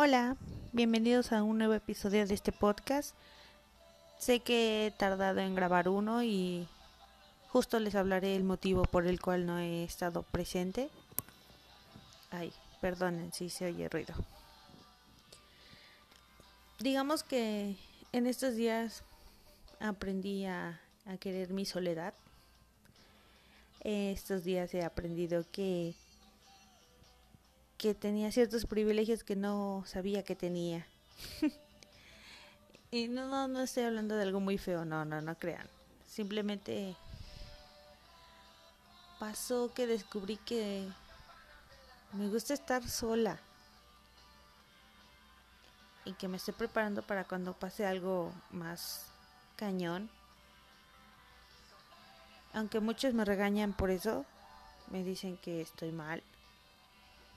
Hola, bienvenidos a un nuevo episodio de este podcast. Sé que he tardado en grabar uno y justo les hablaré el motivo por el cual no he estado presente. Ay, perdonen si se oye ruido. Digamos que en estos días aprendí a, a querer mi soledad. Estos días he aprendido que que tenía ciertos privilegios que no sabía que tenía. y no, no, no estoy hablando de algo muy feo, no, no, no crean. Simplemente pasó que descubrí que me gusta estar sola. Y que me estoy preparando para cuando pase algo más cañón. Aunque muchos me regañan por eso, me dicen que estoy mal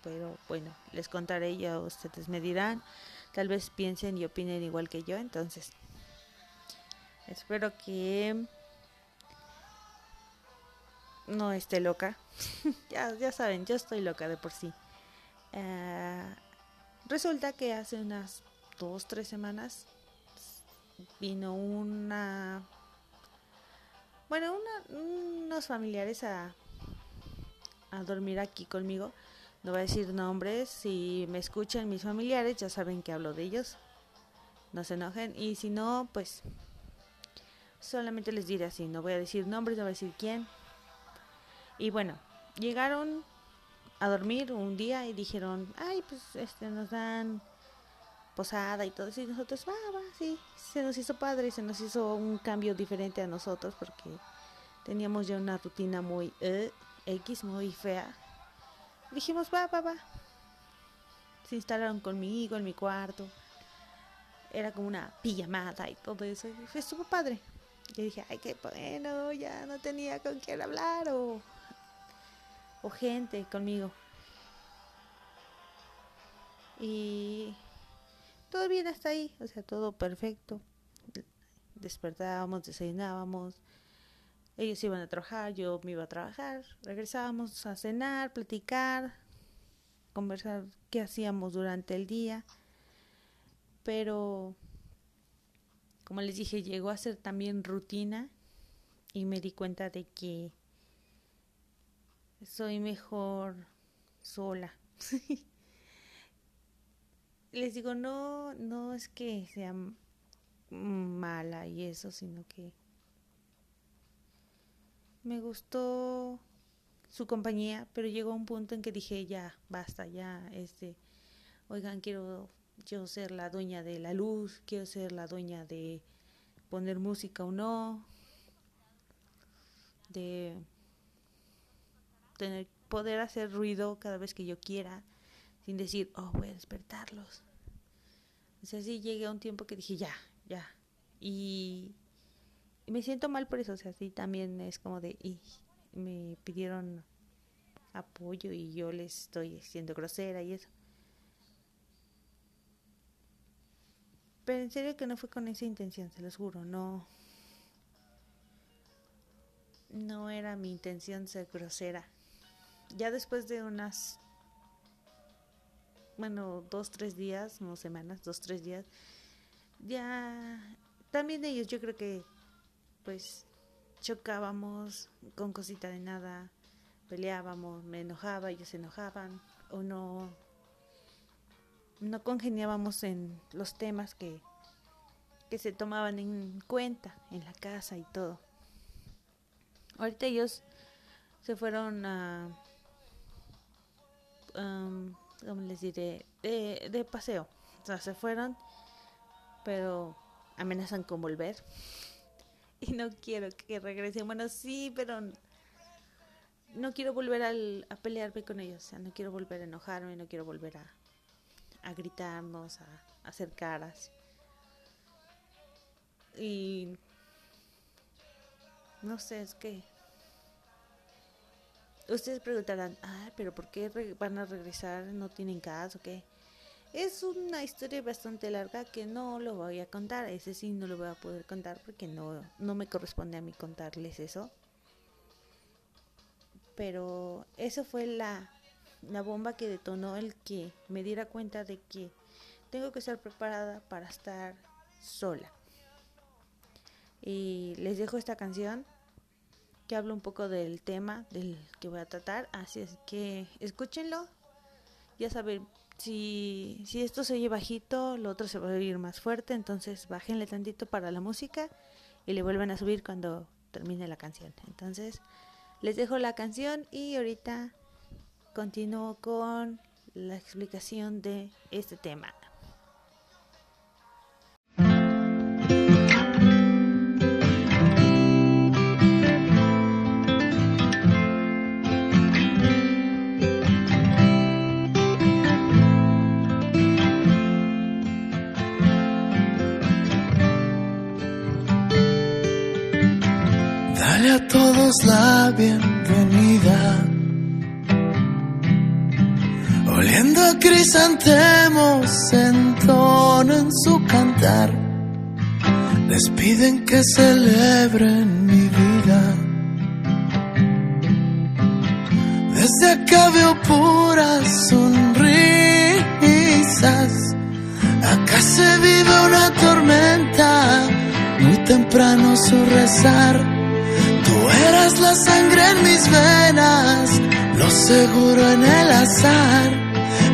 pero bueno, les contaré ya ustedes me dirán, tal vez piensen y opinen igual que yo, entonces espero que no esté loca, ya, ya saben, yo estoy loca de por sí. Uh, resulta que hace unas dos, tres semanas vino una, bueno, una, unos familiares a, a dormir aquí conmigo no voy a decir nombres, si me escuchan mis familiares ya saben que hablo de ellos. No se enojen y si no, pues solamente les diré así, no voy a decir nombres, no voy a decir quién. Y bueno, llegaron a dormir un día y dijeron, ay, pues este nos dan posada y todo eso y nosotros, va, va, sí, se nos hizo padre, se nos hizo un cambio diferente a nosotros porque teníamos ya una rutina muy eh, X, muy fea dijimos, va, va, va. Se instalaron conmigo en mi cuarto. Era como una pijamada y todo eso. Estuvo padre. Yo dije, ay, qué bueno, ya no tenía con quién hablar o, o gente conmigo. Y todo bien hasta ahí, o sea, todo perfecto. Despertábamos, desayunábamos, ellos iban a trabajar, yo me iba a trabajar, regresábamos a cenar, platicar, conversar qué hacíamos durante el día. Pero, como les dije, llegó a ser también rutina y me di cuenta de que soy mejor sola. les digo, no, no es que sea mala y eso, sino que me gustó su compañía, pero llegó un punto en que dije, ya, basta, ya, este, oigan, quiero yo ser la dueña de la luz, quiero ser la dueña de poner música o no, de tener, poder hacer ruido cada vez que yo quiera, sin decir, oh, voy a despertarlos. O sea, llegué a un tiempo que dije, ya, ya. Y me siento mal por eso, o sea, sí también es como de, y me pidieron apoyo y yo les estoy siendo grosera y eso. Pero en serio que no fue con esa intención, se los juro, no. No era mi intención ser grosera. Ya después de unas, bueno, dos, tres días, no semanas, dos, tres días, ya, también ellos yo creo que pues chocábamos con cosita de nada, peleábamos, me enojaba, ellos se enojaban, o no, no congeniábamos en los temas que, que se tomaban en cuenta en la casa y todo. Ahorita ellos se fueron a, ¿cómo les diré? De, de paseo. O sea, se fueron, pero amenazan con volver. y no quiero que regresen. Bueno, sí, pero no quiero volver al, a pelearme con ellos. O sea, no quiero volver a enojarme, no quiero volver a, a gritarnos, a, a hacer caras. Y no sé, es que ustedes preguntarán, ah, pero ¿por qué van a regresar? ¿No tienen casa o qué? Es una historia bastante larga que no lo voy a contar, ese sí no lo voy a poder contar porque no, no me corresponde a mí contarles eso. Pero eso fue la, la bomba que detonó el que me diera cuenta de que tengo que estar preparada para estar sola. Y les dejo esta canción que habla un poco del tema del que voy a tratar, así es que escúchenlo. Ya saben, si, si esto se oye bajito, lo otro se va a oír más fuerte, entonces bájenle tantito para la música y le vuelven a subir cuando termine la canción. Entonces, les dejo la canción y ahorita continúo con la explicación de este tema. A todos la bienvenida. Oliendo a crisantemos entonan su cantar. Les piden que celebren mi vida. Desde acá veo puras sonrisas. Acá se vive una tormenta. Muy temprano su rezar. Tú eras la sangre en mis venas, lo seguro en el azar.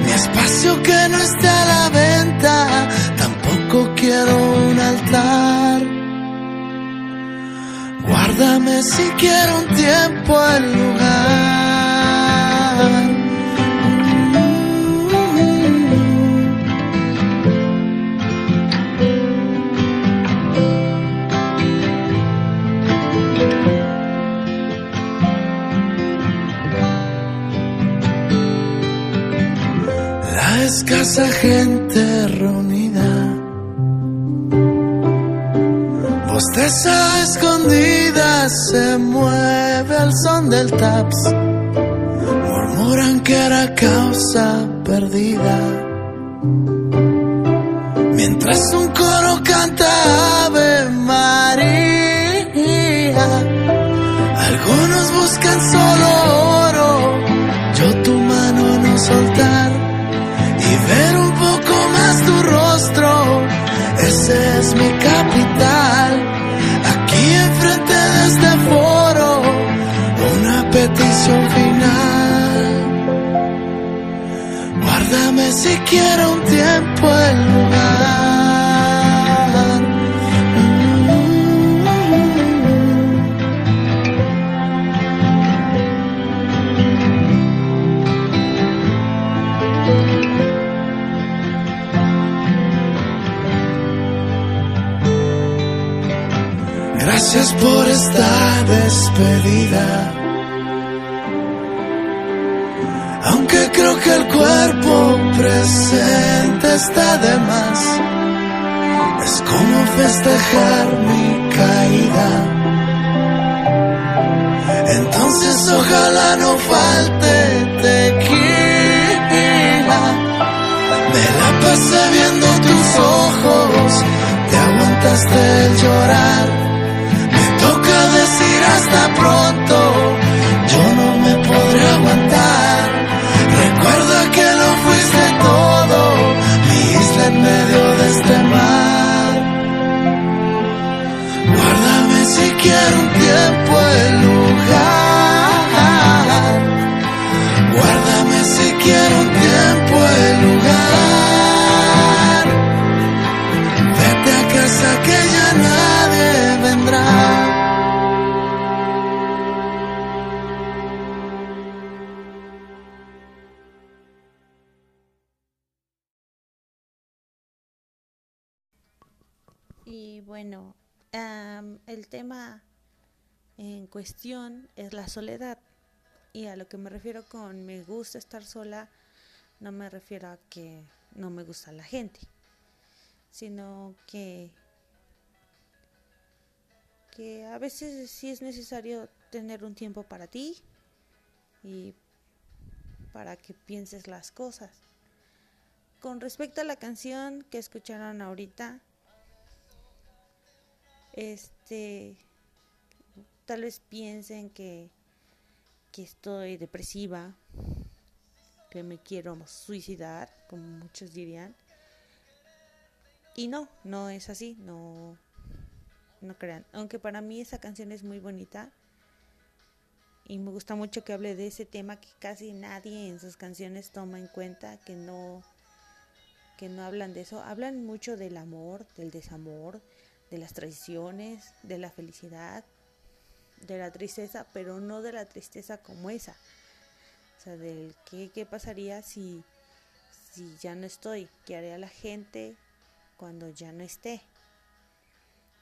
Mi espacio que no está a la venta, tampoco quiero un altar. Guárdame si quiero un tiempo el lugar. Escasa gente reunida Bosteza escondida se mueve al son del taps. Murmuran que era causa perdida. Mientras un coro canta Ave María. Algunos buscan solo Es mi capital. Aquí enfrente de este foro, una petición final. Guárdame si quiero un tiempo el Gracias por esta despedida. Aunque creo que el cuerpo presente está de más. Es como festejar mi caída. Entonces ojalá no falte tequila. Me la pasé viendo bueno, el tema en cuestión es la soledad. Y a lo que me refiero con me gusta estar sola, no me refiero a que no me gusta la gente, sino que, que a veces sí es necesario tener un tiempo para ti y para que pienses las cosas. Con respecto a la canción que escucharon ahorita, este tal vez piensen que, que estoy depresiva, que me quiero suicidar, como muchos dirían. Y no, no es así, no, no crean. Aunque para mí esa canción es muy bonita y me gusta mucho que hable de ese tema que casi nadie en sus canciones toma en cuenta, que no que no hablan de eso, hablan mucho del amor, del desamor, de las traiciones, de la felicidad, de la tristeza, pero no de la tristeza como esa. O sea, del qué, qué pasaría si, si ya no estoy, qué haría la gente cuando ya no esté.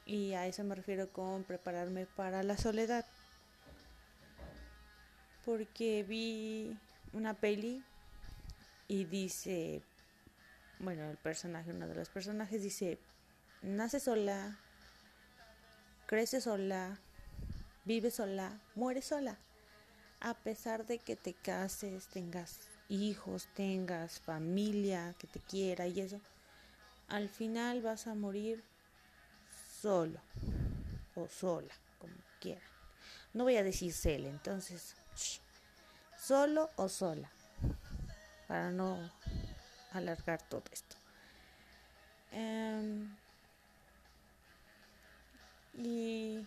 Y a eso me refiero con prepararme para la soledad. Porque vi una peli y dice, bueno, el personaje, uno de los personajes dice, nace sola, crece sola, vive sola, muere sola. A pesar de que te cases, tengas hijos, tengas familia que te quiera y eso, al final vas a morir solo o sola, como quieran. No voy a decir cel, entonces, solo o sola, para no alargar todo esto. Em, y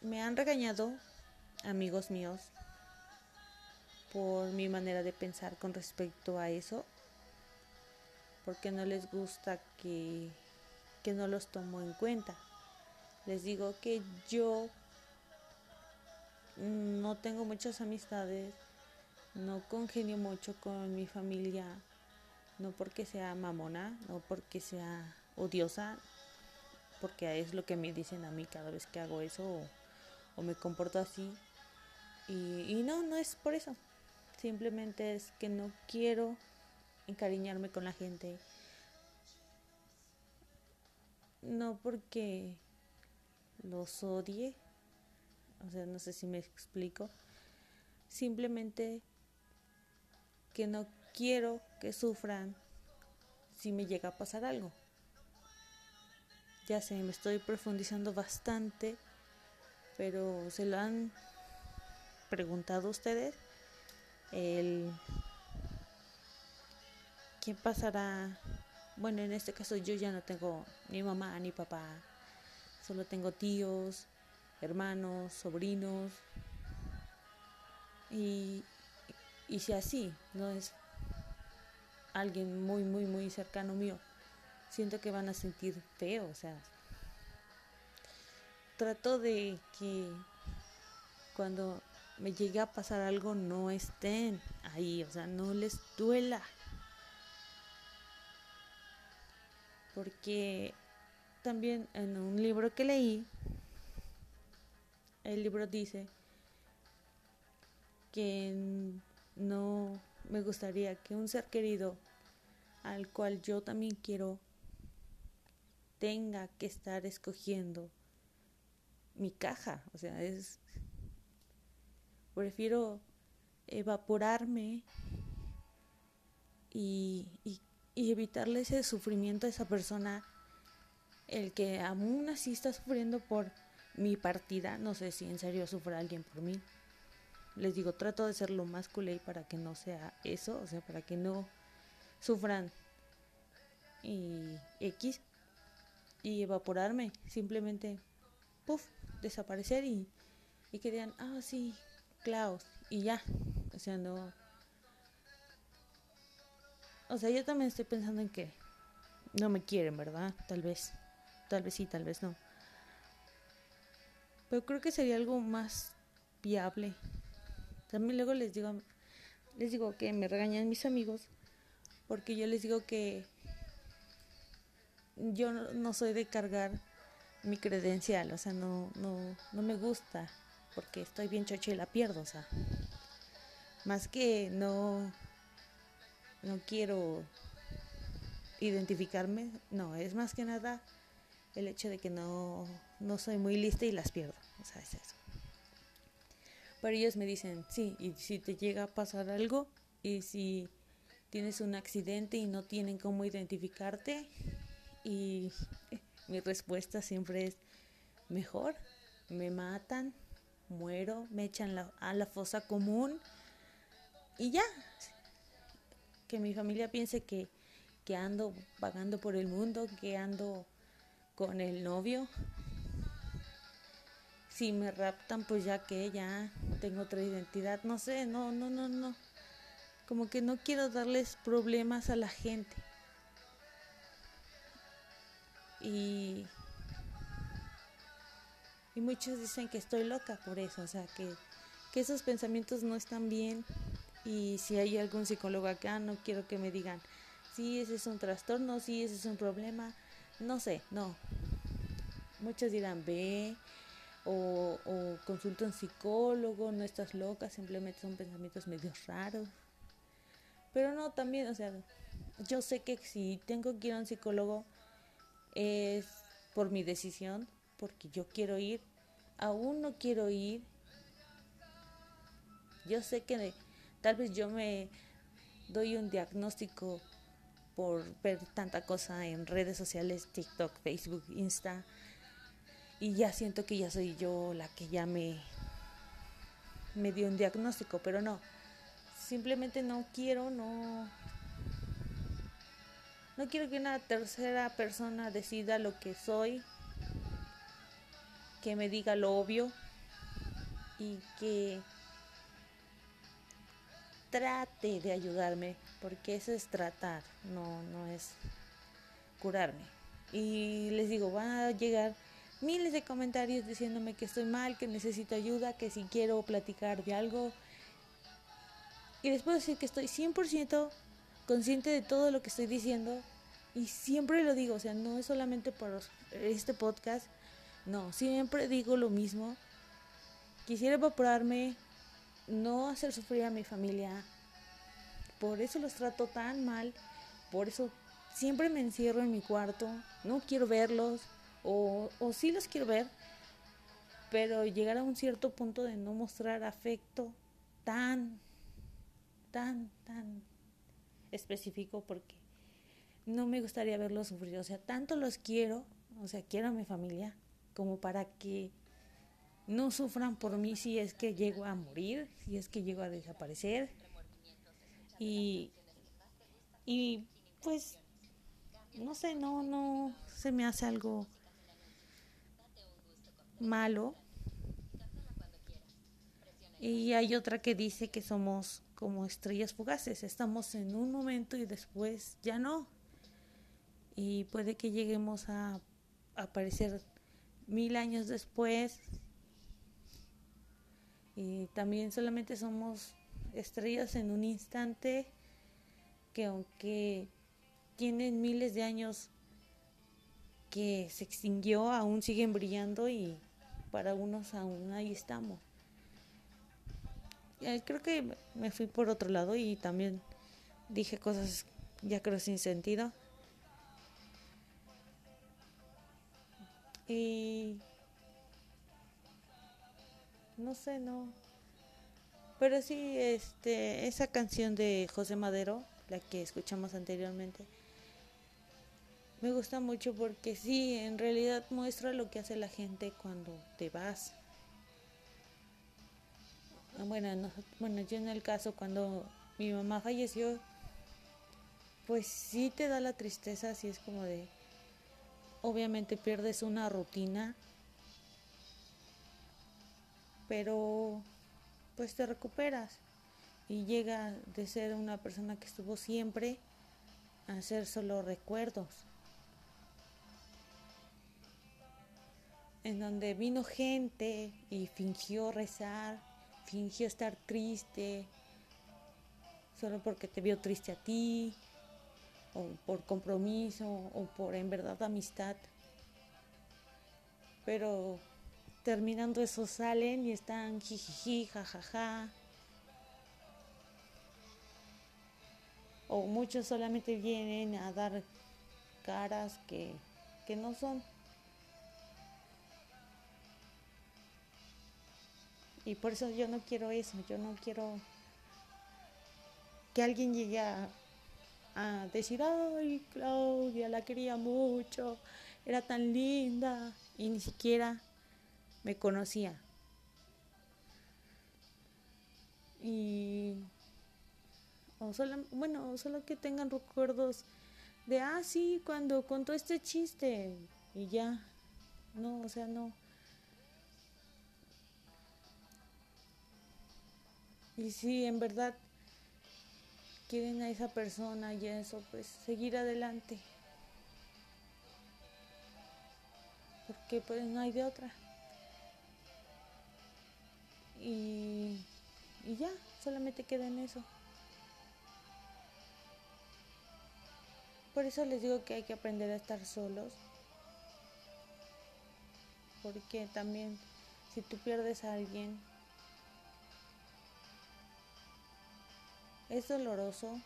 me han regañado amigos míos por mi manera de pensar con respecto a eso, porque no les gusta que, que no los tomo en cuenta. Les digo que yo no tengo muchas amistades, no congenio mucho con mi familia, no porque sea mamona, no porque sea odiosa, porque es lo que me dicen a mí cada vez que hago eso o, me comporto así. Y, y no, no es por eso. Simplemente es que no quiero encariñarme con la gente. No porque los odie, o sea, no sé si me explico. Simplemente que no quiero que sufran si me llega a pasar algo. Ya sé, me estoy profundizando bastante, pero se lo han preguntado ustedes. El ¿Qué pasará? Bueno, en este caso yo ya no tengo ni mamá ni papá, solo tengo tíos, hermanos, sobrinos. Y, y si así no es alguien muy, muy, muy cercano mío, siento que van a sentir feo, o sea, trato de que cuando me llegue a pasar algo no estén ahí, o sea, no les duela. Porque también en un libro que leí, el libro dice que no me gustaría que un ser querido al cual yo también quiero tenga que estar escogiendo mi caja. O sea, es... Prefiero evaporarme y, y, evitarle ese sufrimiento a esa persona, el que aún así está sufriendo por mi partida. No sé si en serio sufre alguien por mí les digo, trato de ser lo más culé para que no sea eso, o sea, para que no sufran y X y evaporarme, simplemente, puff, desaparecer y, y que digan, ah, sí, Klaus, y ya, o sea, no. O sea, yo también estoy pensando en que no me quieren, ¿verdad? Tal vez, tal vez sí, tal vez no. Pero creo que sería algo más viable también luego les digo, les digo que me regañan mis amigos porque yo les digo que yo no, soy de cargar mi credencial, o sea, no, no, no me gusta porque estoy bien chocha y la pierdo, o sea, más que no, no quiero identificarme, no, es más que nada el hecho de que no, no soy muy lista y las pierdo, o sea, es eso. Pero ellos me dicen, sí, y si te llega a pasar algo, y si tienes un accidente y no tienen cómo identificarte, y mi respuesta siempre es, mejor, me matan, muero, me echan a la fosa común y ya. Que mi familia piense que, que ando vagando por el mundo, que ando con el novio. Si me raptan, pues ya que ya tengo otra identidad, no sé, no, no, no, no. Como que no quiero darles problemas a la gente. Y y muchos dicen que estoy loca por eso, o sea, que, que esos pensamientos no están bien. Y si hay algún psicólogo acá, no quiero que me digan, sí, ese es un trastorno, sí, ese es un problema. No sé, no. Muchos dirán, ve o, o consulta un psicólogo, no estás loca, simplemente son pensamientos medio raros. Pero no, también, o sea, yo sé que si tengo que ir a un psicólogo es por mi decisión, porque yo quiero ir, aún no quiero ir. Yo sé que tal vez yo me doy un diagnóstico por ver tanta cosa en redes sociales, TikTok, Facebook, Insta, y ya siento que ya soy yo la que ya me, me dio un diagnóstico, pero no, simplemente no quiero, no, no quiero que una tercera persona decida lo que soy que me diga lo obvio y que trate de ayudarme, porque eso es tratar, no, no es curarme. Y les digo, van a llegar miles de comentarios diciéndome que estoy mal, que necesito ayuda, que si quiero platicar de algo. Y les puedo decir que estoy 100% consciente de todo lo que estoy diciendo y siempre lo digo, o sea, no es solamente por este podcast, no, siempre digo lo mismo. Quisiera evaporarme, no hacer sufrir a mi familia. Por eso los trato tan mal. Por eso siempre me encierro en mi cuarto. No quiero verlos. O, o sí los quiero ver. Pero llegar a un cierto punto de no mostrar afecto tan, tan, tan específico porque no me gustaría verlos sufrir. O sea, tanto los quiero. O sea, quiero a mi familia como para que no sufran por mí si es que llego a morir, si es que llego a desaparecer. Y, y pues, no sé, no, no se me hace algo malo. Y hay otra que dice que somos como estrellas fugaces, estamos en un momento y después ya no. Y puede que lleguemos a aparecer mil años después. Y también solamente somos estrellas en un instante que aunque tienen miles de años que se extinguió, aún siguen brillando y para unos aún ahí estamos. Creo que me fui por otro lado y también dije cosas ya creo sin sentido. Y no sé, no. Pero sí, este, esa canción de José Madero, la que escuchamos anteriormente, me gusta mucho porque sí, en realidad muestra lo que hace la gente cuando te vas. Bueno, bueno, yo en el caso cuando mi mamá falleció, pues sí te da la tristeza, así es como de, obviamente pierdes una rutina, pero pues te recuperas y llega de ser una persona que estuvo siempre a ser solo recuerdos. En donde vino gente y fingió rezar, fingió estar triste, solo porque te vio triste a ti, o por compromiso o por en verdad amistad. Pero terminando eso salen y están jijiji, jajaja. O muchos solamente vienen a dar caras que, que no son. Y por eso yo no quiero eso, yo no quiero que alguien llegue a a decir, ay, Claudia, la quería mucho, era tan linda, y ni siquiera me conocía. Y, o solo, bueno, solo que tengan recuerdos de, ah, sí, cuando contó este chiste y ya. No, o sea, no. Y si en verdad quieren a esa persona y eso, pues seguir adelante. Porque pues no hay de otra. Y, y ya, solamente queda en eso. Por eso les digo que hay que aprender a estar solos. Porque también si tú pierdes a alguien, es doloroso,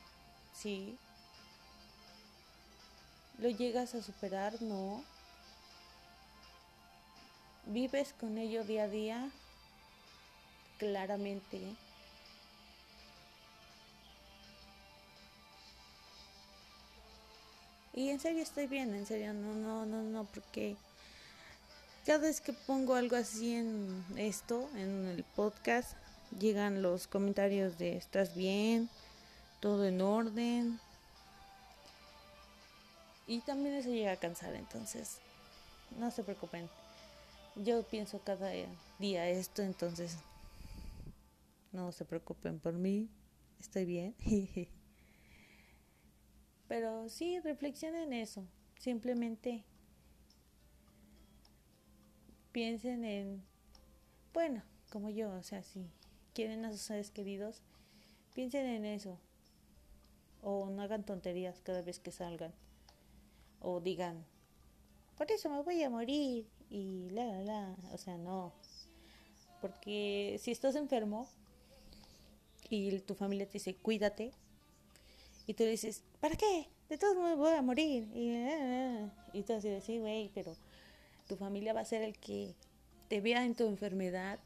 sí. ¿Lo llegas a superar? No. ¿Vives con ello día a día? Claramente. Y en serio estoy bien, en serio, no, no, no, no, porque cada vez que pongo algo así en esto, en el podcast, llegan los comentarios de ¿estás bien? ¿Todo en orden? Y también eso llega a cansar, entonces no se preocupen. Yo pienso cada día esto, entonces no se preocupen por mí, estoy bien. Pero sí, reflexionen eso. Simplemente piensen en, bueno, como yo, o sea, si quieren a sus seres queridos, piensen en eso. O no hagan tonterías cada vez que salgan. O digan, por eso me voy a morir. Y la, la, la. O sea, no. Porque si estás enfermo y tu familia te dice, cuídate, y tú dices, ¿para qué? De todos modos voy a morir. Y, y tú así sí, güey, pero tu familia va a ser el que te vea en tu enfermedad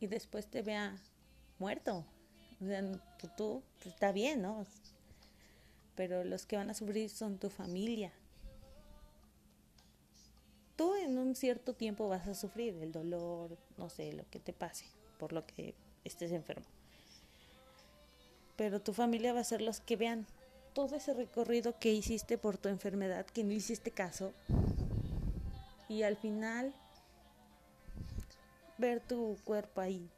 y después te vea muerto. O sea, tú, tú pues, está bien, ¿no? Pero los que van a sufrir son tu familia. Tú en un cierto tiempo vas a sufrir el dolor, no sé, lo que te pase, por lo que estés enfermo pero tu familia va a ser los que vean todo ese recorrido que hiciste por tu enfermedad, que no hiciste caso, y al final ver tu cuerpo ahí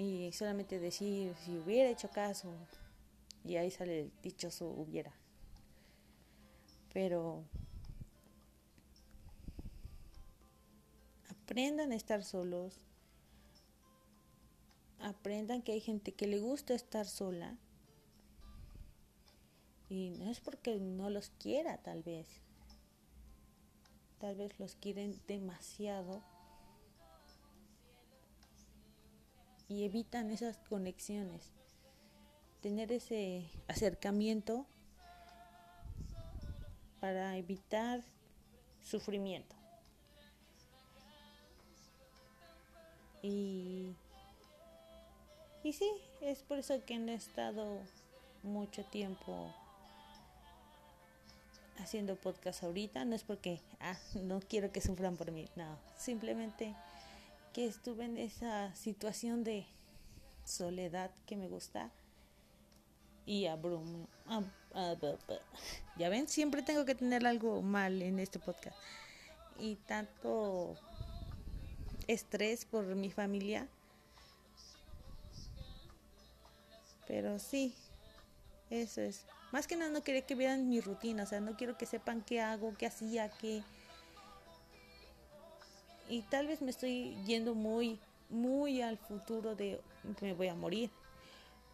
y solamente decir si hubiera hecho caso, y ahí sale el dichoso hubiera. Pero aprendan a estar solos, aprendan que hay gente que le gusta estar sola y no es porque no los quiera tal vez. Tal vez los quieren demasiado y evitan esas conexiones. Tener ese acercamiento para evitar sufrimiento. Y y sí, es por eso que no he estado mucho tiempo haciendo podcast ahorita. No es porque, ah, no quiero que sufran por mí. No, simplemente que estuve en esa situación de soledad que me gusta y abrumo. ya ven, siempre tengo que tener algo mal en este podcast. Y tanto estrés por mi familia Pero sí, eso es. Más que nada no quería que vieran mi rutina, o sea, no quiero que sepan qué hago, qué hacía, qué... Y tal vez me estoy yendo muy, muy al futuro de me voy a morir.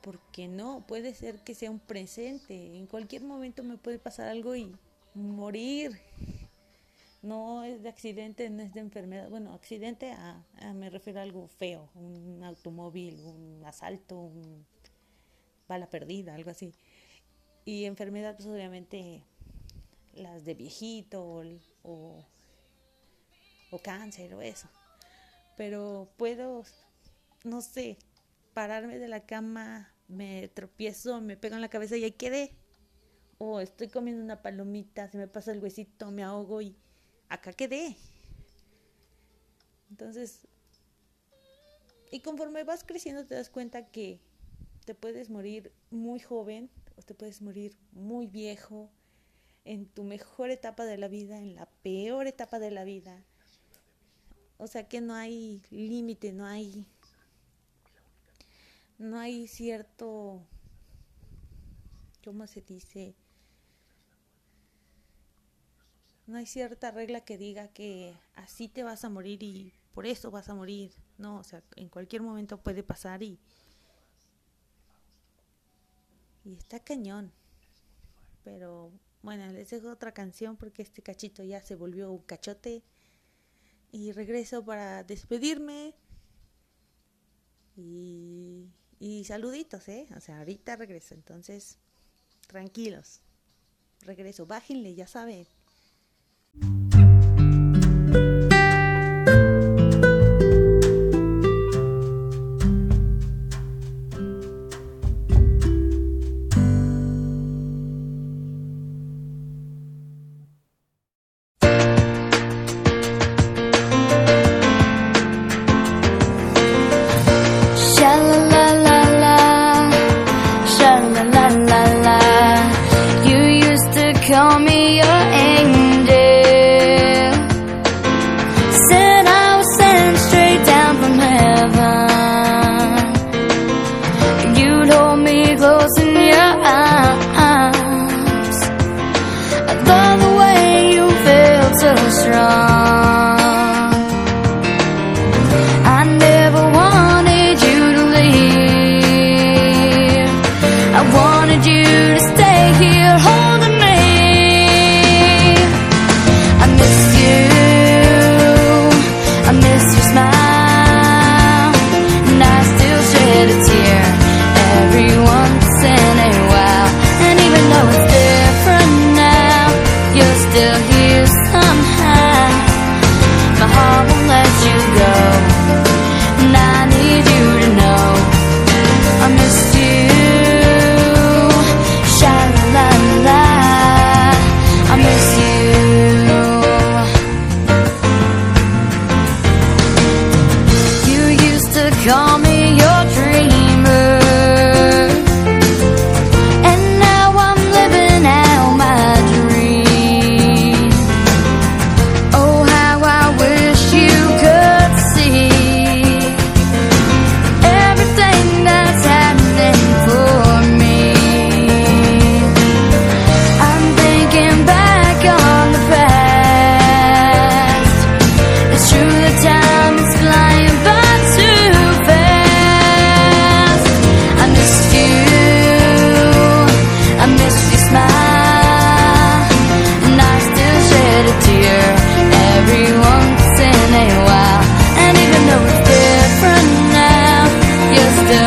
Porque no, puede ser que sea un presente. En cualquier momento me puede pasar algo y morir. No es de accidente, no es de enfermedad. Bueno, accidente a, me refiero a algo feo, un automóvil, un asalto, un bala perdida, algo así. Y enfermedades, pues obviamente las de viejito o, cáncer o eso. Pero puedo, no sé, pararme de la cama, me tropiezo, me pego en la cabeza y ahí quedé. O estoy comiendo una palomita, se me pasa el huesito, me ahogo y acá quedé. Entonces, y conforme vas creciendo te das cuenta que te puedes morir muy joven o te puedes morir muy viejo en tu mejor etapa de la vida, en la peor etapa de la vida. O sea que no hay límite, no hay no hay cierto ¿cómo se dice? No hay cierta regla que diga que así te vas a morir y por eso vas a morir. No, o sea, en cualquier momento puede pasar y y está cañón. Pero bueno, les dejo otra canción porque este cachito ya se volvió un cachote. Y regreso para despedirme. Y, y saluditos, ¿eh? O sea, ahorita regreso. Entonces, tranquilos. Regreso. Bájenle, ya saben.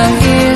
Thank you.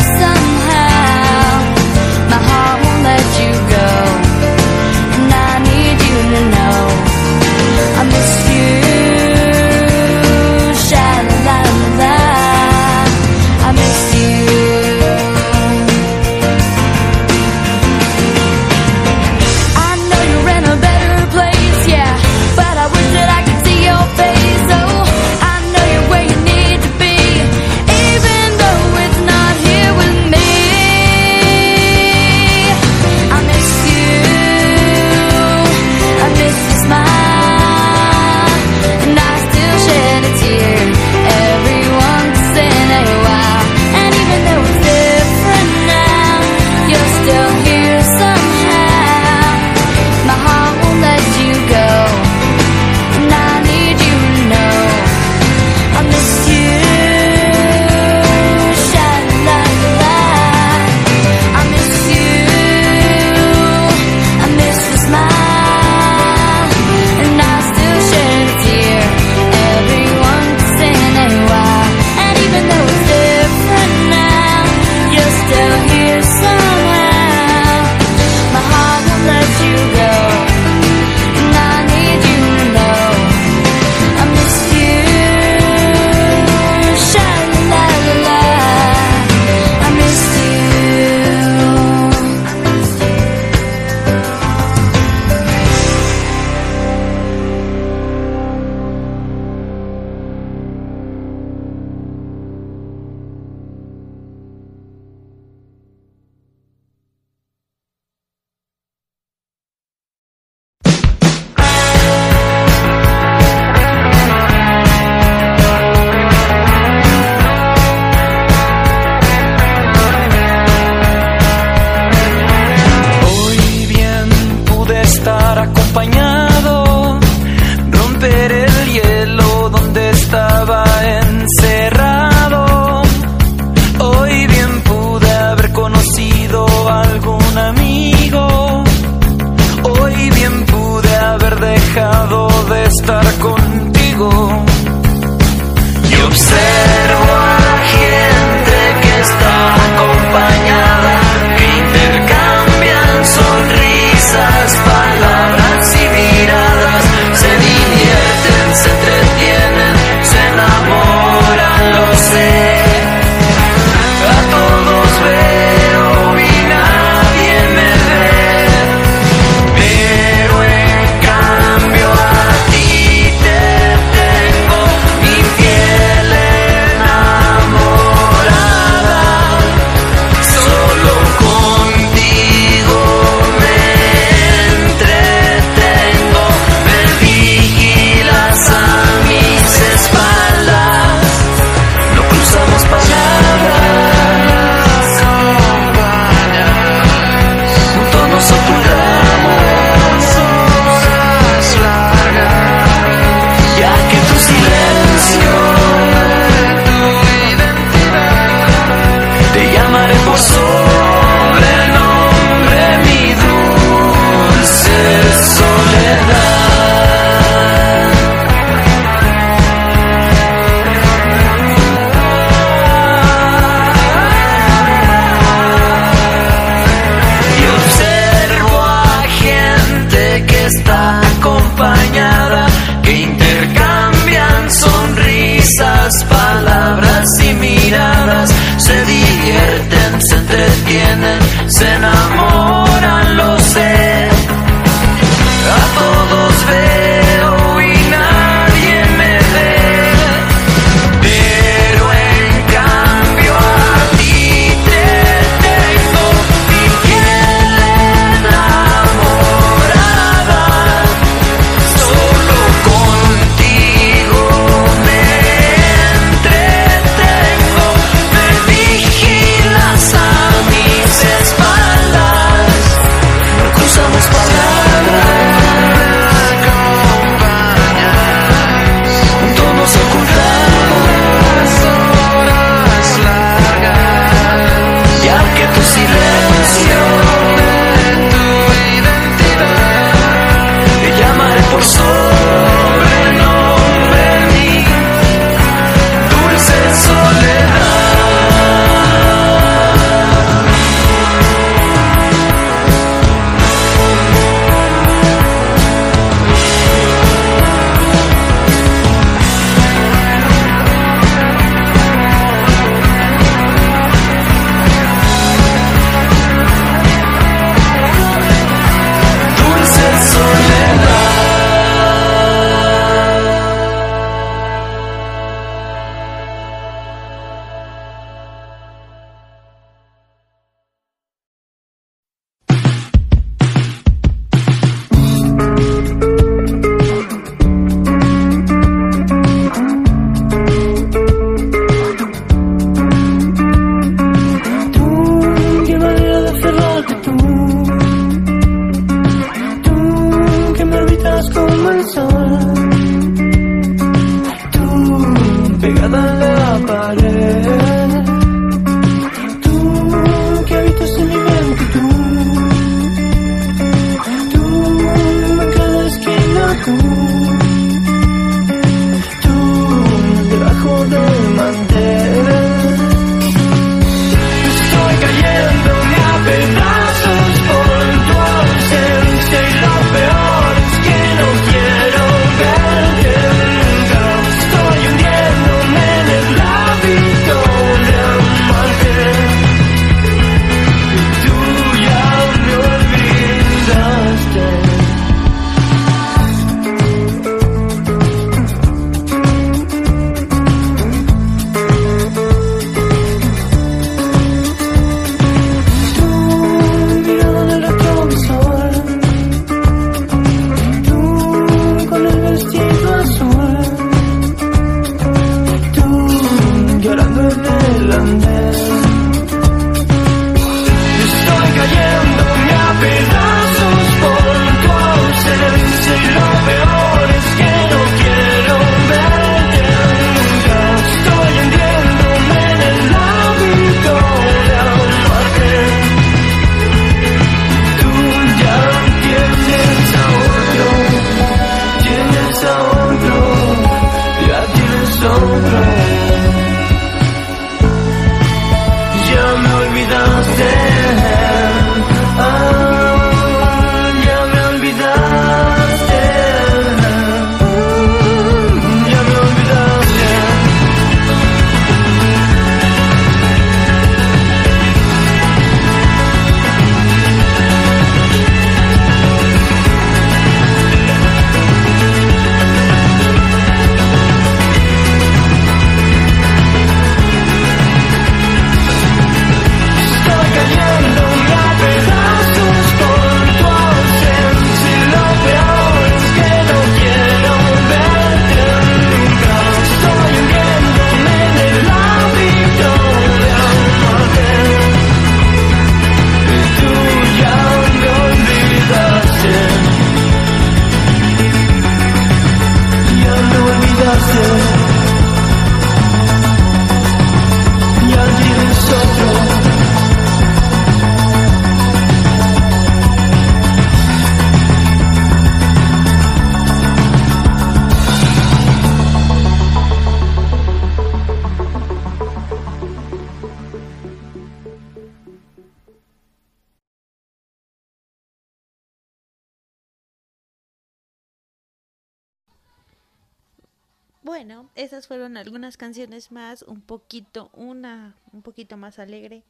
Bueno, esas fueron algunas canciones más, un poquito, una un poquito más alegre.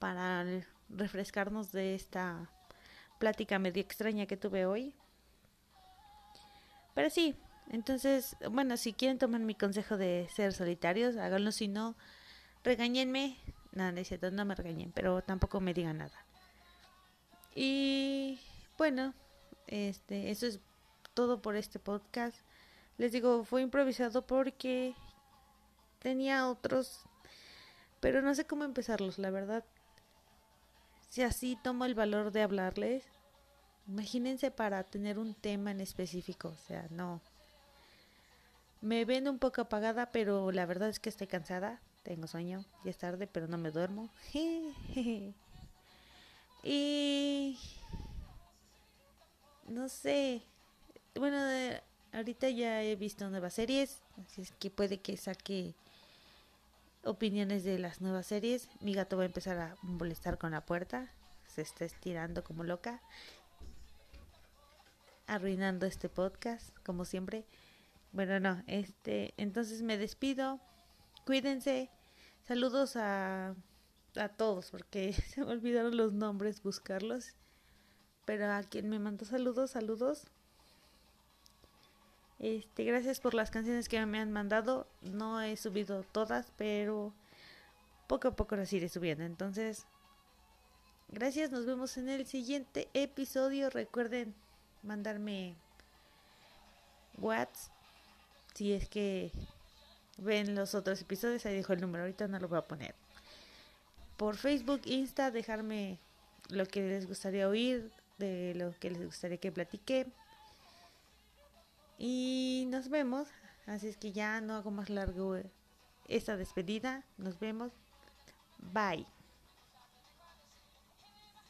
para refrescarnos de esta plática medio extraña que tuve hoy. Pero sí, entonces, bueno, si quieren tomar mi consejo de ser solitarios, háganlo, si no, regañenme. No, no no me regañen, pero tampoco me digan nada. Y bueno, este, eso es todo por este podcast. Les digo, fue improvisado porque tenía otros, pero no sé cómo empezarlos, la verdad. Si así tomo el valor de hablarles, imagínense para tener un tema en específico, o sea, no. Me ven un poco apagada, pero la verdad es que estoy cansada, tengo sueño, ya es tarde, pero no me duermo. y no sé, bueno, ahorita ya he visto nuevas series, así es que puede que saque opiniones de las nuevas series. Mi gato va a empezar a molestar con la puerta. Se está estirando como loca. Arruinando este podcast, como siempre. Bueno, no, este, entonces me despido. Cuídense. Saludos a, a todos, porque se me olvidaron los nombres, buscarlos. Pero a quien me mandó saludos, saludos. Este, gracias por las canciones que me han mandado. No he subido todas, pero poco a poco las iré subiendo. Entonces, gracias. Nos vemos en el siguiente episodio. Recuerden mandarme WhatsApp si es que ven los otros episodios. Ahí dejo el número. Ahorita no lo voy a poner. Por Facebook, Insta, dejarme lo que les gustaría oír, de lo que les gustaría que platique. Y nos vemos. Así es que ya no hago más largo esta despedida. Nos vemos. Bye.